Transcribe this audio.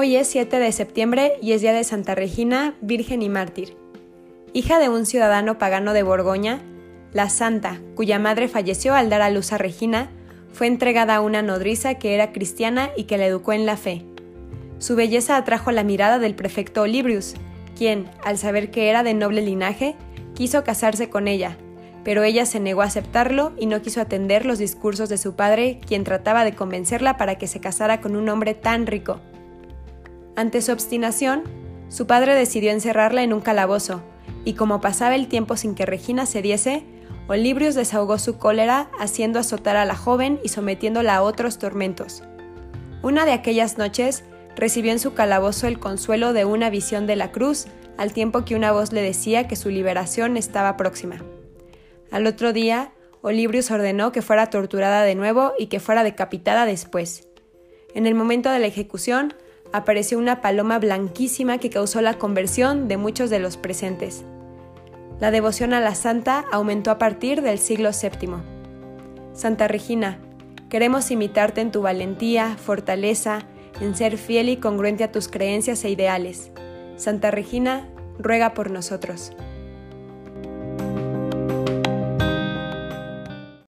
Hoy es 7 de septiembre y es día de Santa Regina, Virgen y Mártir. Hija de un ciudadano pagano de Borgoña, la santa, cuya madre falleció al dar a luz a Regina, fue entregada a una nodriza que era cristiana y que la educó en la fe. Su belleza atrajo la mirada del prefecto Olibrius, quien, al saber que era de noble linaje, quiso casarse con ella, pero ella se negó a aceptarlo y no quiso atender los discursos de su padre, quien trataba de convencerla para que se casara con un hombre tan rico. Ante su obstinación, su padre decidió encerrarla en un calabozo, y como pasaba el tiempo sin que Regina cediese, Olibrius desahogó su cólera haciendo azotar a la joven y sometiéndola a otros tormentos. Una de aquellas noches recibió en su calabozo el consuelo de una visión de la cruz, al tiempo que una voz le decía que su liberación estaba próxima. Al otro día, Olibrius ordenó que fuera torturada de nuevo y que fuera decapitada después. En el momento de la ejecución, apareció una paloma blanquísima que causó la conversión de muchos de los presentes. La devoción a la santa aumentó a partir del siglo VII. Santa Regina, queremos imitarte en tu valentía, fortaleza, en ser fiel y congruente a tus creencias e ideales. Santa Regina, ruega por nosotros.